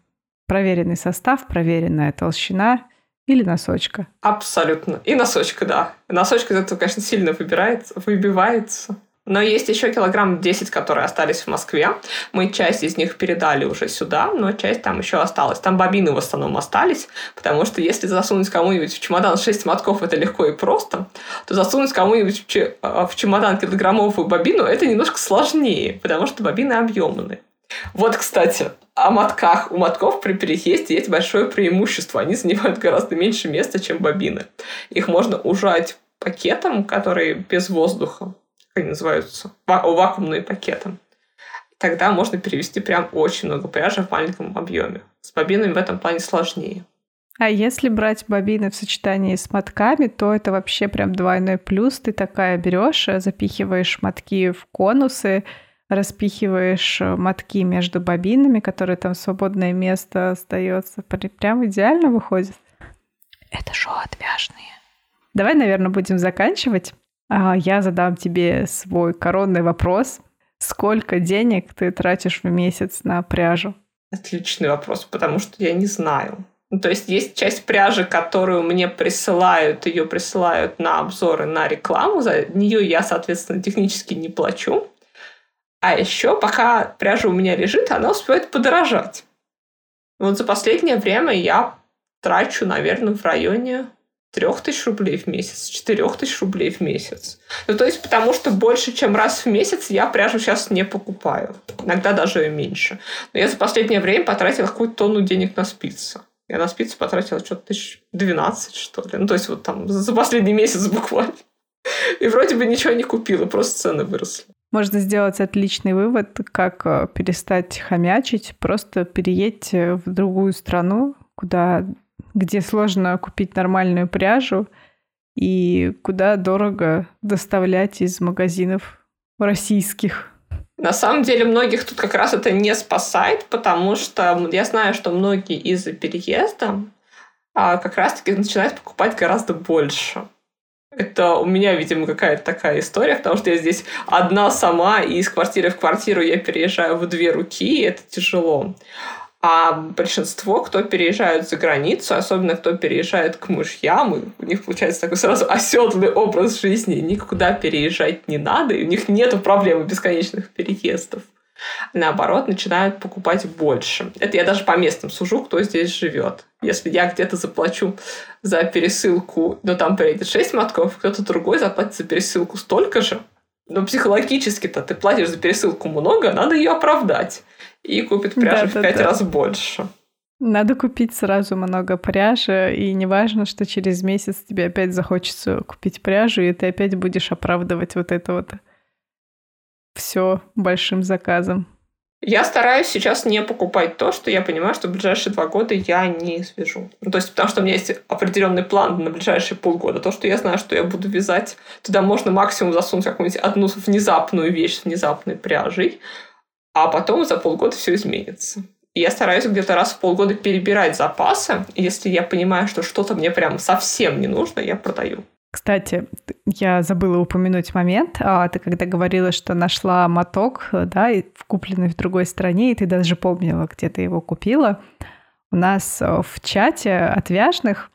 проверенный состав, проверенная толщина или носочка? Абсолютно. И носочка, да. Носочка из этого, конечно, сильно выбирается, выбивается. Но есть еще килограмм 10, которые остались в Москве. Мы часть из них передали уже сюда, но часть там еще осталась. Там бобины в основном остались, потому что если засунуть кому-нибудь в чемодан 6 мотков, это легко и просто, то засунуть кому-нибудь в чемодан килограммовую бобину, это немножко сложнее, потому что бобины объемные. Вот, кстати, о мотках. У мотков при переезде есть большое преимущество. Они занимают гораздо меньше места, чем бобины. Их можно ужать пакетом, который без воздуха, как они называются, вакуумные пакеты. Тогда можно перевести прям очень много пряжи в маленьком объеме. С бобинами в этом плане сложнее. А если брать бобины в сочетании с мотками, то это вообще прям двойной плюс. Ты такая берешь, запихиваешь мотки в конусы, распихиваешь э, мотки между бобинами, которые там свободное место остается. Прям идеально выходит. Это шоу отвяжные. Давай, наверное, будем заканчивать. А, я задам тебе свой коронный вопрос. Сколько денег ты тратишь в месяц на пряжу? Отличный вопрос, потому что я не знаю. Ну, то есть есть часть пряжи, которую мне присылают, ее присылают на обзоры, на рекламу. За нее я, соответственно, технически не плачу. А еще, пока пряжа у меня лежит, она успевает подорожать. Вот за последнее время я трачу, наверное, в районе 3000 рублей в месяц, 4000 рублей в месяц. Ну, то есть, потому что больше, чем раз в месяц я пряжу сейчас не покупаю. Иногда даже меньше. Но я за последнее время потратила какую-то тонну денег на спицы. Я на спицы потратила что-то тысяч 12, что ли. Ну, то есть, вот там за последний месяц буквально. И вроде бы ничего не купила, просто цены выросли. Можно сделать отличный вывод, как э, перестать хомячить, просто переедь в другую страну, куда где сложно купить нормальную пряжу и куда дорого доставлять из магазинов российских. На самом деле многих тут как раз это не спасает, потому что я знаю, что многие из-за переезда а, как раз-таки начинают покупать гораздо больше. Это у меня, видимо, какая-то такая история, потому что я здесь одна сама, и из квартиры в квартиру я переезжаю в две руки, и это тяжело. А большинство, кто переезжают за границу, особенно кто переезжает к мужьям, у них получается такой сразу оседлый образ жизни, никуда переезжать не надо, и у них нет проблемы бесконечных переездов. Наоборот, начинают покупать больше. Это я даже по местным сужу, кто здесь живет. Если я где-то заплачу за пересылку, но там приедет 6 мотков, кто-то другой заплатит за пересылку столько же, но психологически-то ты платишь за пересылку много, надо ее оправдать и купит пряжи да, в пять да. раз больше. Надо купить сразу много пряжи, и не важно, что через месяц тебе опять захочется купить пряжу, и ты опять будешь оправдывать вот это вот все большим заказом. Я стараюсь сейчас не покупать то, что я понимаю, что в ближайшие два года я не свяжу. Ну, то есть, потому что у меня есть определенный план на ближайшие полгода. То, что я знаю, что я буду вязать, туда можно максимум засунуть какую-нибудь одну внезапную вещь с внезапной пряжей а потом за полгода все изменится. И я стараюсь где-то раз в полгода перебирать запасы. Если я понимаю, что что-то мне прям совсем не нужно, я продаю. Кстати, я забыла упомянуть момент. А, ты когда говорила, что нашла моток, да, купленный в другой стране, и ты даже помнила, где ты его купила. У нас э, в чате отвяжных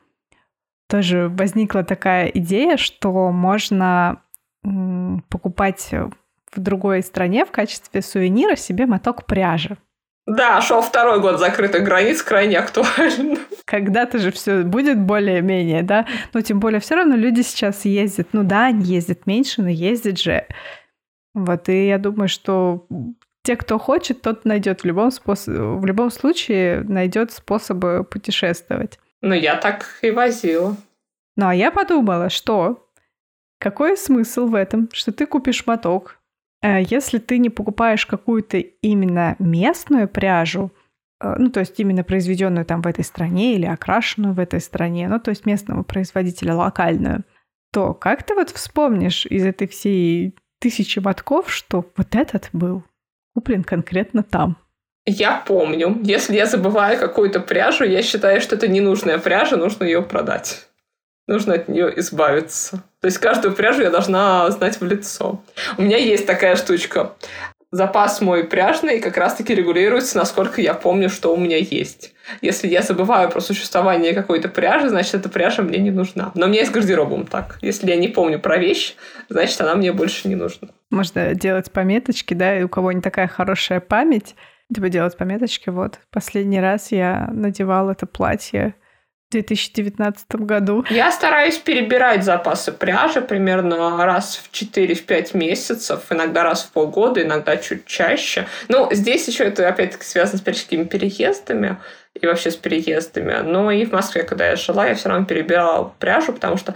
тоже возникла такая идея, что можно покупать в другой стране в качестве сувенира себе моток пряжи. Да, шел второй год закрытых границ, крайне актуально. Когда-то же все будет более-менее, да? Но тем более все равно люди сейчас ездят. Ну да, они ездят меньше, но ездят же. Вот, и я думаю, что те, кто хочет, тот найдет в любом, способ... в любом случае найдет способы путешествовать. Ну, я так и возила. Ну, а я подумала, что какой смысл в этом, что ты купишь моток, если ты не покупаешь какую-то именно местную пряжу, э, ну, то есть именно произведенную там в этой стране или окрашенную в этой стране, ну, то есть местного производителя локальную, то как ты вот вспомнишь из этой всей тысячи мотков, что вот этот был куплен конкретно там? Я помню. Если я забываю какую-то пряжу, я считаю, что это ненужная пряжа, нужно ее продать нужно от нее избавиться. То есть каждую пряжу я должна знать в лицо. У меня есть такая штучка. Запас мой пряжный как раз-таки регулируется, насколько я помню, что у меня есть. Если я забываю про существование какой-то пряжи, значит, эта пряжа мне не нужна. Но у меня есть гардеробом так. Если я не помню про вещь, значит, она мне больше не нужна. Можно делать пометочки, да, и у кого не такая хорошая память, типа делать пометочки. Вот, последний раз я надевала это платье 2019 году. Я стараюсь перебирать запасы пряжи примерно раз в 4-5 месяцев, иногда раз в полгода, иногда чуть чаще. Ну, здесь еще это опять-таки связано с периодическими переездами и вообще с переездами. Но и в Москве, когда я жила, я все равно перебирала пряжу, потому что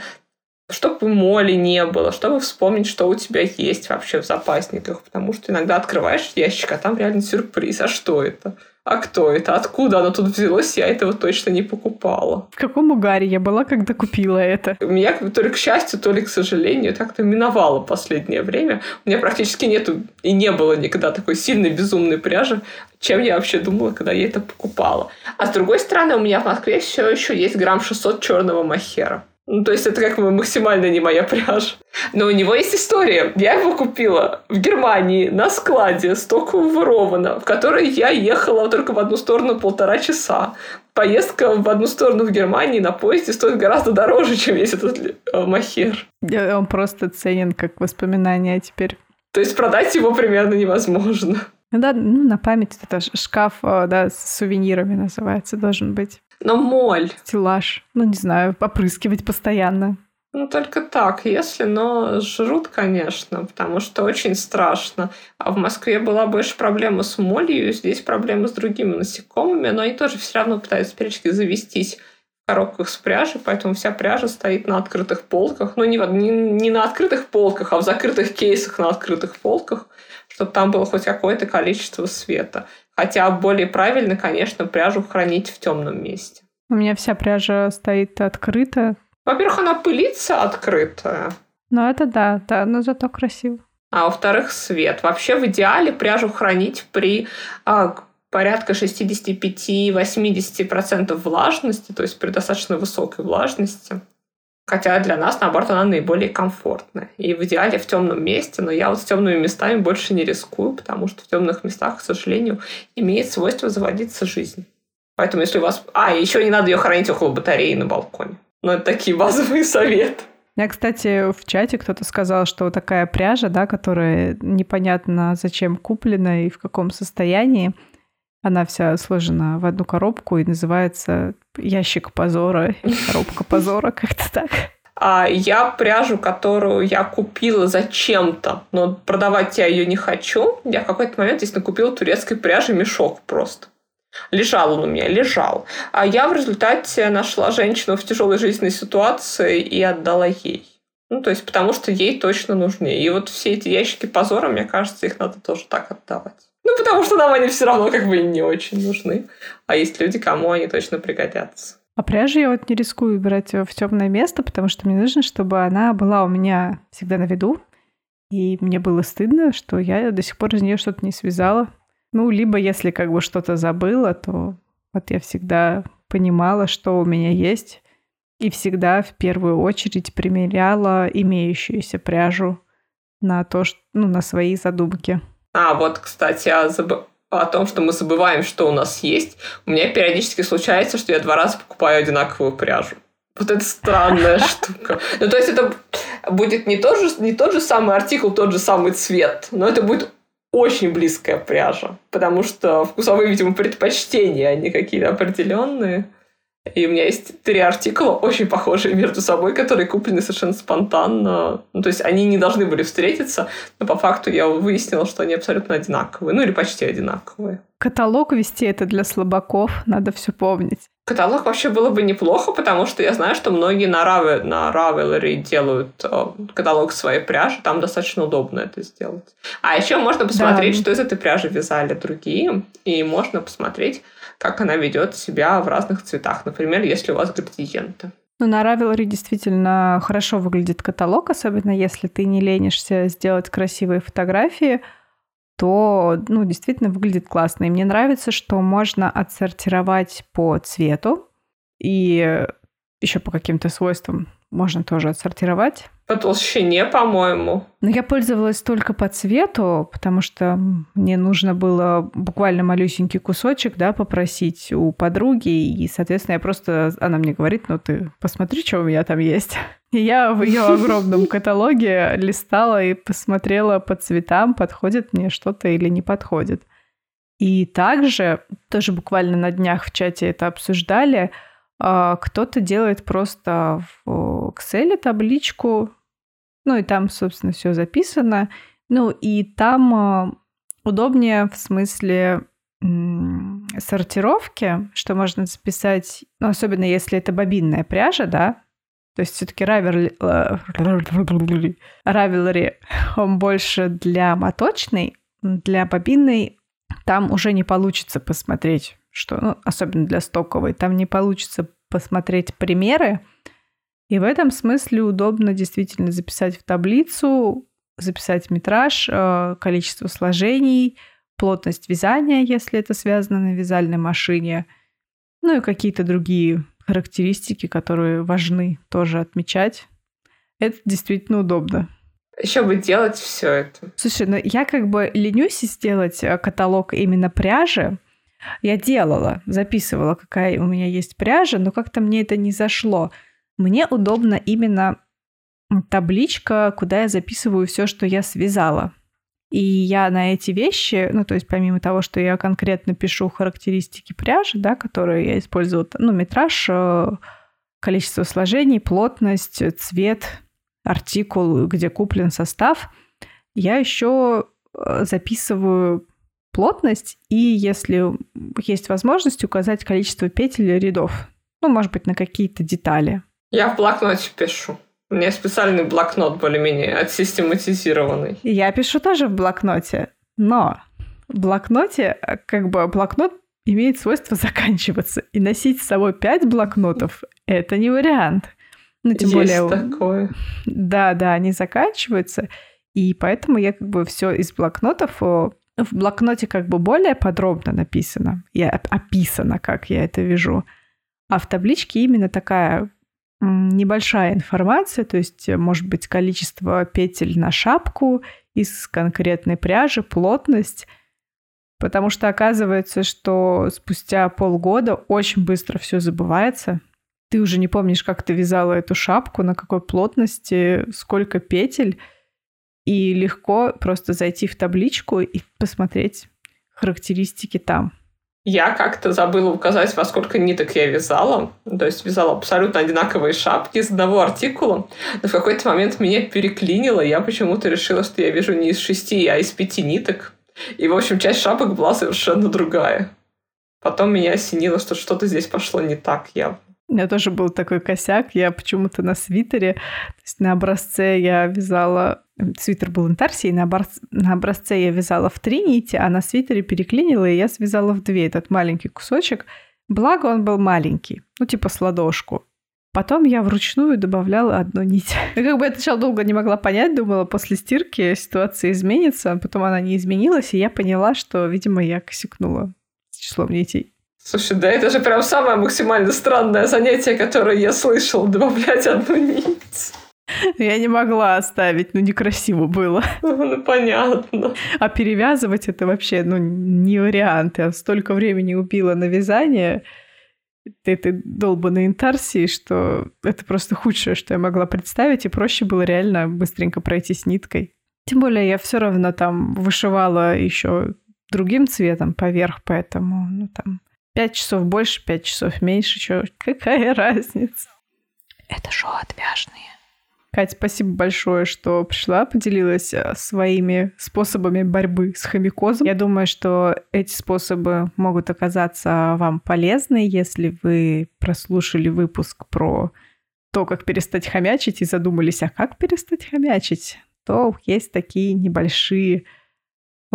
чтобы моли не было, чтобы вспомнить, что у тебя есть вообще в запасниках, потому что иногда открываешь ящик, а там реально сюрприз. А что это? А кто это? Откуда оно тут взялось? Я этого точно не покупала. В каком угаре я была, когда купила это? Меня то ли к счастью, то ли к сожалению так-то миновало последнее время. У меня практически нету и не было никогда такой сильной безумной пряжи, чем я вообще думала, когда я это покупала. А с другой стороны, у меня в Москве все еще есть грамм 600 черного махера. Ну, то есть это как бы максимально не моя пряжа. Но у него есть история. Я его купила в Германии на складе стокового Рована, в которой я ехала только в одну сторону полтора часа. Поездка в одну сторону в Германии на поезде стоит гораздо дороже, чем весь этот э, махер. Он просто ценен как воспоминание теперь. То есть продать его примерно невозможно. Ну да, ну, на память это шкаф, э, да, с сувенирами называется, должен быть. Но моль. Стеллаж. Ну, не знаю, попрыскивать постоянно. Ну, только так, если, но жрут, конечно, потому что очень страшно. А в Москве была больше проблема с молью, здесь проблема с другими насекомыми, но они тоже все равно пытаются периодически завестись в коробках с пряжей, поэтому вся пряжа стоит на открытых полках. Ну, не, не, не на открытых полках, а в закрытых кейсах на открытых полках, чтобы там было хоть какое-то количество света. Хотя более правильно, конечно, пряжу хранить в темном месте. У меня вся пряжа стоит открыта, во-первых, она пылится открытая. Ну, это да, да, но зато красиво. А во-вторых, свет. Вообще в идеале пряжу хранить при а, порядка 65-80% влажности, то есть при достаточно высокой влажности. Хотя для нас, наоборот, она наиболее комфортная. И в идеале в темном месте, но я вот с темными местами больше не рискую, потому что в темных местах, к сожалению, имеет свойство заводиться жизнь. Поэтому если у вас... А, еще не надо ее хранить около батареи на балконе. Ну, это такие базовые советы. Я, кстати, в чате кто-то сказал, что вот такая пряжа, да, которая непонятно зачем куплена и в каком состоянии, она вся сложена в одну коробку и называется ящик позора или коробка позора, как-то так. А я пряжу, которую я купила зачем-то, но продавать я ее не хочу, я в какой-то момент, естественно, купила турецкой пряжи мешок просто. Лежал он у меня, лежал. А я в результате нашла женщину в тяжелой жизненной ситуации и отдала ей. Ну, то есть, потому что ей точно нужнее. И вот все эти ящики позора, мне кажется, их надо тоже так отдавать. Ну, потому что нам они все равно как бы не очень нужны. А есть люди, кому они точно пригодятся. А пряжу я вот не рискую брать в темное место, потому что мне нужно, чтобы она была у меня всегда на виду. И мне было стыдно, что я до сих пор из нее что-то не связала. Ну, либо если как бы что-то забыла, то вот я всегда понимала, что у меня есть, и всегда в первую очередь примеряла имеющуюся пряжу на то, что, ну, на свои задумки. А, вот, кстати, о, заб... о том, что мы забываем, что у нас есть. У меня периодически случается, что я два раза покупаю одинаковую пряжу. Вот это странная штука. Ну, то есть это будет не тот, же, не тот же самый артикул, тот же самый цвет, но это будет очень близкая пряжа, потому что вкусовые, видимо, предпочтения, они какие-то определенные. И у меня есть три артикула, очень похожие между собой, которые куплены совершенно спонтанно. Ну, то есть они не должны были встретиться, но по факту я выяснила, что они абсолютно одинаковые. Ну, или почти одинаковые. Каталог вести это для слабаков, надо все помнить. Каталог вообще было бы неплохо, потому что я знаю, что многие на, Ravel, на Ravelry делают э, каталог своей пряжи, там достаточно удобно это сделать. А еще можно посмотреть, да. что из этой пряжи вязали другие, и можно посмотреть, как она ведет себя в разных цветах. Например, если у вас градиенты. Ну, на Ravelry действительно хорошо выглядит каталог, особенно если ты не ленишься сделать красивые фотографии – то ну, действительно выглядит классно. И мне нравится, что можно отсортировать по цвету и еще по каким-то свойствам можно тоже отсортировать. По толщине, по-моему. Но я пользовалась только по цвету, потому что мне нужно было буквально малюсенький кусочек, да, попросить у подруги, и, соответственно, я просто... Она мне говорит, ну ты посмотри, что у меня там есть. И я в ее огромном каталоге листала и посмотрела по цветам, подходит мне что-то или не подходит. И также, тоже буквально на днях в чате это обсуждали, кто-то делает просто в Excel табличку, ну и там, собственно, все записано. Ну и там а, удобнее в смысле сортировки, что можно записать, ну, особенно если это бобинная пряжа, да, то есть все-таки Ravelry, Ravelry, он больше для моточной, для бобинной. Там уже не получится посмотреть что, ну, особенно для стоковой, там не получится посмотреть примеры. И в этом смысле удобно действительно записать в таблицу, записать метраж, э, количество сложений, плотность вязания, если это связано на вязальной машине, ну и какие-то другие характеристики, которые важны тоже отмечать. Это действительно удобно. Еще бы делать все это. Слушай, ну я как бы ленюсь сделать э, каталог именно пряжи, я делала, записывала, какая у меня есть пряжа, но как-то мне это не зашло. Мне удобно именно табличка, куда я записываю все, что я связала. И я на эти вещи, ну, то есть помимо того, что я конкретно пишу характеристики пряжи, да, которые я использую, ну, метраж, э, количество сложений, плотность, цвет, артикул, где куплен состав, я еще э, записываю плотность и, если есть возможность, указать количество петель и рядов. Ну, может быть, на какие-то детали. Я в блокноте пишу. У меня специальный блокнот более-менее отсистематизированный. Я пишу тоже в блокноте, но в блокноте, э, как бы блокнот имеет свойство заканчиваться. И носить с собой пять блокнотов — это не вариант. Ну, тем Есть более... такое. Да, да, они заканчиваются. И поэтому я как бы все из блокнотов в блокноте как бы более подробно написано, я описано, как я это вижу. А в табличке именно такая небольшая информация, то есть, э, может быть, количество петель на шапку из конкретной пряжи, плотность, потому что оказывается, что спустя полгода очень быстро все забывается. Ты уже не помнишь, как ты вязала эту шапку, на какой плотности, сколько петель, и легко просто зайти в табличку и посмотреть характеристики там. Я как-то забыла указать, во сколько ниток я вязала. То есть вязала абсолютно одинаковые шапки из одного артикула. Но в какой-то момент меня переклинило. Я почему-то решила, что я вяжу не из шести, а из пяти ниток. И, в общем, часть шапок была совершенно другая. Потом меня осенило, что что-то здесь пошло не так явно. У меня тоже был такой косяк. Я почему-то на свитере, то есть на образце я вязала... Свитер был интарсией, на, образ... на образце я вязала в три нити, а на свитере переклинила, и я связала в две этот маленький кусочек. Благо он был маленький, ну типа с ладошку. Потом я вручную добавляла одну нить. Как бы я сначала долго не могла понять, думала, после стирки ситуация изменится, а потом она не изменилась, и я поняла, что, видимо, я косякнула с числом нитей. Слушай, да это же прям самое максимально странное занятие, которое я слышал, добавлять одну нить. Я не могла оставить, ну некрасиво было. Ну, понятно. А перевязывать это вообще, ну, не вариант. Я столько времени убила на вязание этой долбанной интарсии, что это просто худшее, что я могла представить, и проще было реально быстренько пройти с ниткой. Тем более я все равно там вышивала еще другим цветом поверх, поэтому, ну, там, Пять часов больше, пять часов меньше, чё, какая разница? Это шоу отвяжные. Кать, спасибо большое, что пришла, поделилась э, своими способами борьбы с хомякозом. Я думаю, что эти способы могут оказаться вам полезны, если вы прослушали выпуск про то, как перестать хомячить, и задумались, а как перестать хомячить, то есть такие небольшие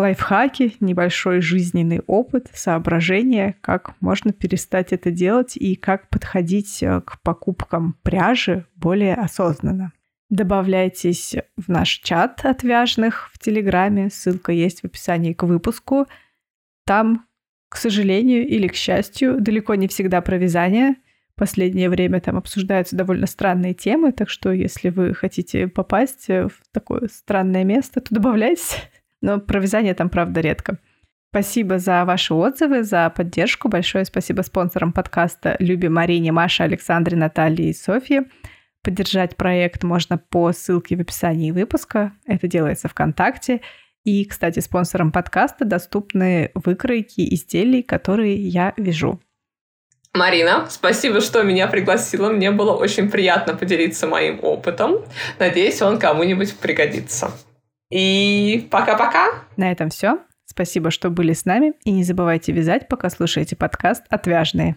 лайфхаки, небольшой жизненный опыт, соображения, как можно перестать это делать и как подходить э, к покупкам пряжи более осознанно. Добавляйтесь в наш чат отвяжных в Телеграме, ссылка есть в описании к выпуску. Там, к сожалению или к счастью, далеко не всегда про вязание. Последнее время там обсуждаются довольно странные темы, так что если вы хотите попасть в такое странное место, то добавляйтесь. Но про вязание там, правда, редко. Спасибо за ваши отзывы, за поддержку. Большое спасибо спонсорам подкаста Любе Марине, Маше, Александре, Наталье и Софье. Поддержать проект можно по ссылке в описании выпуска. Это делается ВКонтакте. И, кстати, спонсорам подкаста доступны выкройки изделий, которые я вяжу. Марина, спасибо, что меня пригласила. Мне было очень приятно поделиться моим опытом. Надеюсь, он кому-нибудь пригодится. И пока-пока. На этом все. Спасибо, что были с нами. И не забывайте вязать, пока слушаете подкаст «Отвяжные».